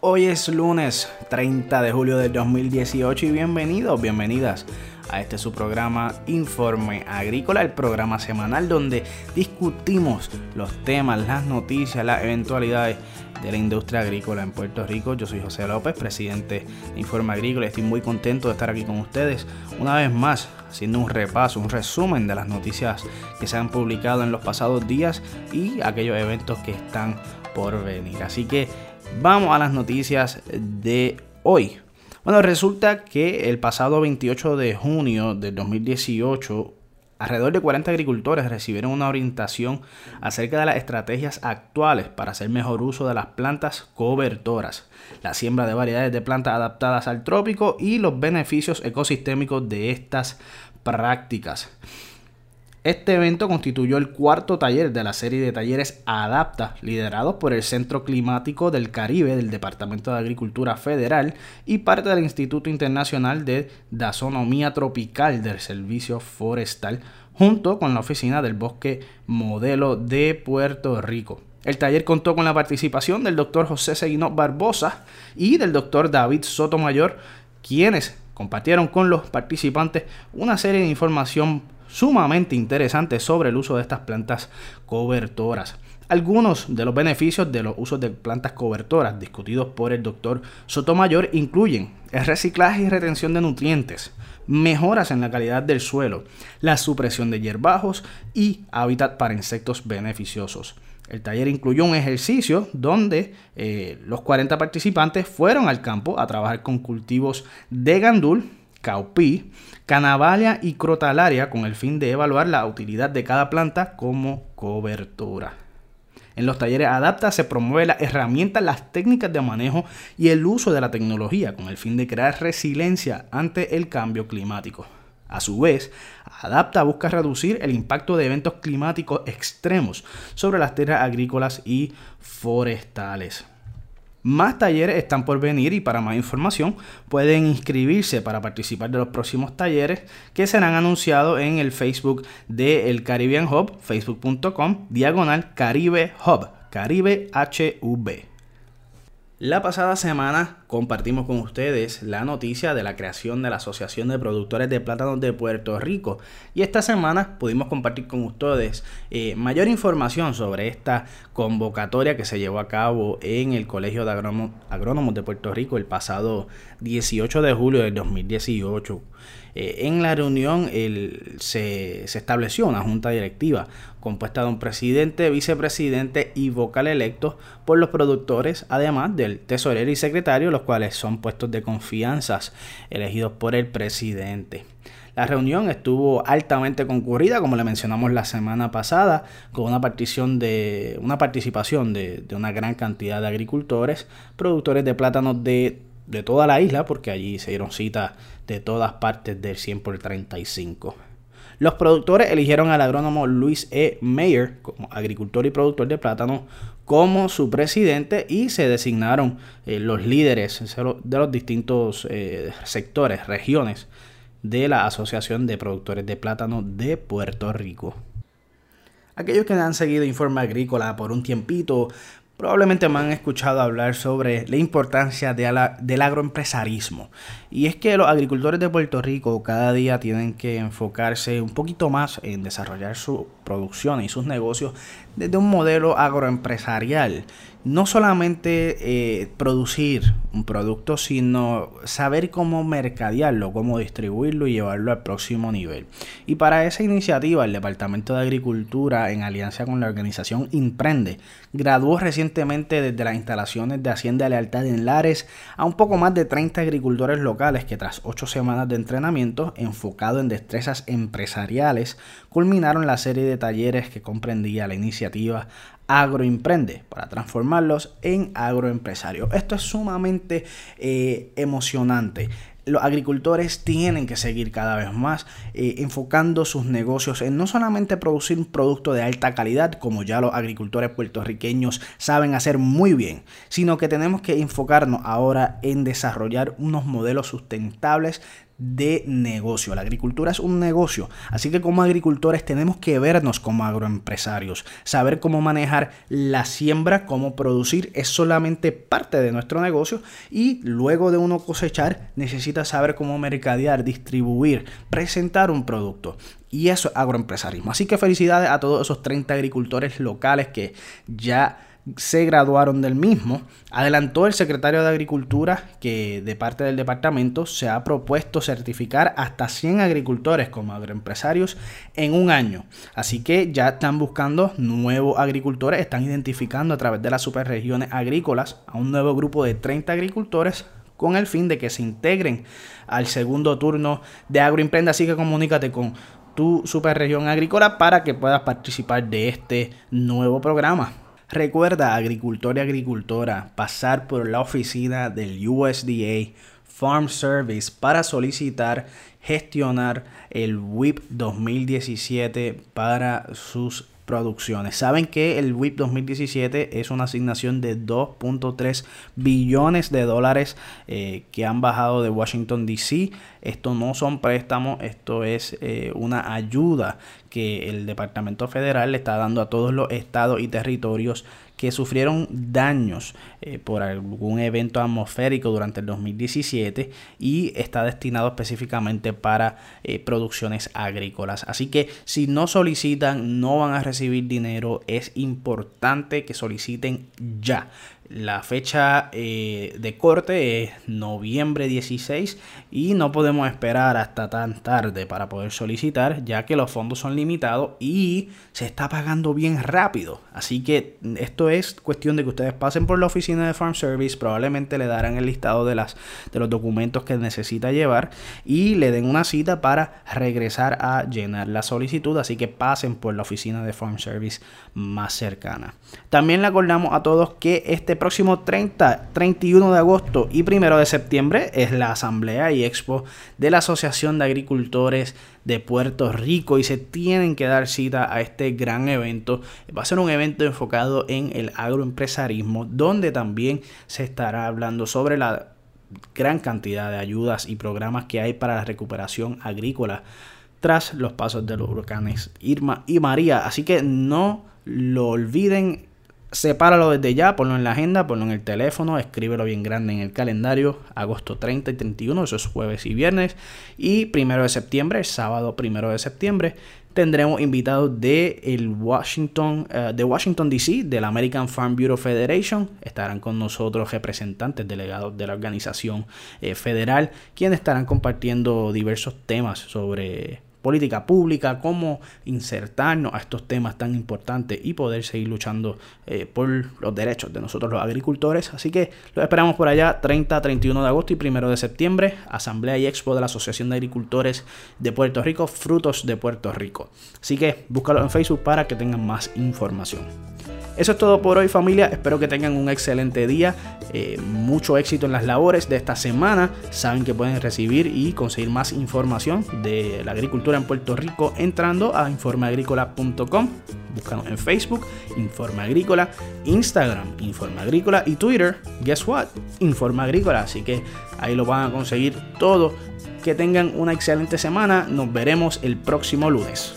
Hoy es lunes 30 de julio del 2018 y bienvenidos, bienvenidas a este su programa Informe Agrícola, el programa semanal donde discutimos los temas, las noticias, las eventualidades de la industria agrícola en Puerto Rico. Yo soy José López, presidente de Informe Agrícola y estoy muy contento de estar aquí con ustedes una vez más haciendo un repaso, un resumen de las noticias que se han publicado en los pasados días y aquellos eventos que están por venir. Así que vamos a las noticias de hoy. Bueno, resulta que el pasado 28 de junio del 2018 Alrededor de 40 agricultores recibieron una orientación acerca de las estrategias actuales para hacer mejor uso de las plantas cobertoras, la siembra de variedades de plantas adaptadas al trópico y los beneficios ecosistémicos de estas prácticas. Este evento constituyó el cuarto taller de la serie de talleres Adapta, liderados por el Centro Climático del Caribe del Departamento de Agricultura Federal y parte del Instituto Internacional de Dasonomía Tropical del Servicio Forestal, junto con la Oficina del Bosque Modelo de Puerto Rico. El taller contó con la participación del doctor José Seguino Barbosa y del doctor David Sotomayor, quienes compartieron con los participantes una serie de información sumamente interesante sobre el uso de estas plantas cobertoras. Algunos de los beneficios de los usos de plantas cobertoras discutidos por el doctor Sotomayor incluyen el reciclaje y retención de nutrientes, mejoras en la calidad del suelo, la supresión de hierbajos y hábitat para insectos beneficiosos. El taller incluyó un ejercicio donde eh, los 40 participantes fueron al campo a trabajar con cultivos de gandul, caupí, canavalia y crotalaria con el fin de evaluar la utilidad de cada planta como cobertura. En los talleres Adapta se promueve las herramientas, las técnicas de manejo y el uso de la tecnología con el fin de crear resiliencia ante el cambio climático. A su vez, Adapta busca reducir el impacto de eventos climáticos extremos sobre las tierras agrícolas y forestales. Más talleres están por venir y para más información pueden inscribirse para participar de los próximos talleres que serán anunciados en el Facebook de el Caribbean Hub, facebook.com, diagonal Caribe Hub, Caribe HV. La pasada semana compartimos con ustedes la noticia de la creación de la Asociación de Productores de Plátanos de Puerto Rico y esta semana pudimos compartir con ustedes eh, mayor información sobre esta convocatoria que se llevó a cabo en el Colegio de Agrónomos de Puerto Rico el pasado 18 de julio del 2018. Eh, en la reunión se, estableció una junta directiva compuesta de un presidente, vicepresidente y vocal electos por los productores, además tesorero y secretario, los cuales son puestos de confianza elegidos por el presidente. La reunión estuvo altamente concurrida, como le mencionamos la semana pasada, con una, partición de, una participación de, de una gran cantidad de agricultores, productores de plátanos de de toda la isla, porque allí se dieron citas de todas partes del 100 por 35. Los productores eligieron al agrónomo Luis E. Mayer como agricultor y productor de plátano como su presidente y se designaron eh, los líderes de los distintos eh, sectores, regiones de la Asociación de Productores de Plátano de Puerto Rico. Aquellos que han seguido Informe Agrícola por un tiempito Probablemente me han escuchado hablar sobre la importancia del agroempresarismo. Y es que los agricultores de Puerto Rico cada día tienen que enfocarse un poquito más en desarrollar su producción y sus negocios desde un modelo agroempresarial no solamente eh, producir un producto, sino saber cómo mercadearlo, cómo distribuirlo y llevarlo al próximo nivel. Y para esa iniciativa, el Departamento de Agricultura, en alianza con la organización Imprende, graduó recientemente desde las instalaciones de Hacienda Lealtad en Lares a un poco más de 30 agricultores locales que tras 8 semanas de entrenamiento enfocado en destrezas empresariales, culminaron la serie de talleres que comprendía la iniciativa agroemprende para transformarlos en agroempresarios. Esto es sumamente eh, emocionante los agricultores tienen que seguir cada vez más eh, enfocando sus negocios en no solamente producir un producto de alta calidad, como ya los agricultores puertorriqueños saben hacer muy bien, sino que tenemos que enfocarnos ahora en desarrollar unos modelos sustentables de negocio. La agricultura es un negocio, así que como agricultores tenemos que vernos como agroempresarios. Saber cómo manejar la siembra, cómo producir es solamente parte de nuestro negocio y luego de uno cosechar necesita saber cómo mercadear, distribuir, presentar un producto. Y eso es agroempresarismo. Así que felicidades a todos esos 30 agricultores locales que ya se graduaron del mismo. Adelantó el secretario de Agricultura que de parte del departamento se ha propuesto certificar hasta 100 agricultores como agroempresarios en un año. Así que ya están buscando nuevos agricultores, están identificando a través de las superregiones agrícolas a un nuevo grupo de 30 agricultores con el fin de que se integren al segundo turno de Agroimprenda. Así que comunícate con tu superregión agrícola para que puedas participar de este nuevo programa. Recuerda, agricultor y agricultora, pasar por la oficina del USDA Farm Service para solicitar, gestionar el WIP 2017 para sus producciones. Saben que el WIP 2017 es una asignación de 2.3 billones de dólares eh, que han bajado de Washington DC. Esto no son préstamos, esto es eh, una ayuda que el Departamento Federal le está dando a todos los estados y territorios que sufrieron daños eh, por algún evento atmosférico durante el 2017 y está destinado específicamente para eh, producciones agrícolas. Así que si no solicitan, no van a recibir dinero. Es importante que soliciten ya. La fecha eh, de corte es noviembre 16 y no podemos esperar hasta tan tarde para poder solicitar ya que los fondos son limitados y se está pagando bien rápido. Así que esto es cuestión de que ustedes pasen por la oficina de Farm Service, probablemente le darán el listado de, las, de los documentos que necesita llevar y le den una cita para regresar a llenar la solicitud. Así que pasen por la oficina de Farm Service más cercana. También le acordamos a todos que este próximo 30, 31 de agosto y 1 de septiembre es la asamblea y expo de la Asociación de Agricultores de Puerto Rico y se tienen que dar cita a este gran evento. Va a ser un evento enfocado en el agroempresarismo donde también se estará hablando sobre la gran cantidad de ayudas y programas que hay para la recuperación agrícola tras los pasos de los huracanes Irma y María. Así que no lo olviden Sepáralo desde ya, ponlo en la agenda, ponlo en el teléfono, escríbelo bien grande en el calendario, agosto 30 y 31, eso es jueves y viernes, y primero de septiembre, sábado primero de septiembre, tendremos invitados de el Washington, uh, de Washington DC, del American Farm Bureau Federation, estarán con nosotros representantes delegados de la organización eh, federal, quienes estarán compartiendo diversos temas sobre política pública, cómo insertarnos a estos temas tan importantes y poder seguir luchando eh, por los derechos de nosotros los agricultores. Así que los esperamos por allá 30, 31 de agosto y 1 de septiembre, Asamblea y Expo de la Asociación de Agricultores de Puerto Rico, Frutos de Puerto Rico. Así que búscalo en Facebook para que tengan más información. Eso es todo por hoy familia, espero que tengan un excelente día, eh, mucho éxito en las labores de esta semana, saben que pueden recibir y conseguir más información de la agricultura en Puerto Rico entrando a informeagrícola.com, búscanos en Facebook, Informe Agrícola, Instagram, Informe Agrícola y Twitter, guess what, Informe Agrícola, así que ahí lo van a conseguir todo. Que tengan una excelente semana, nos veremos el próximo lunes.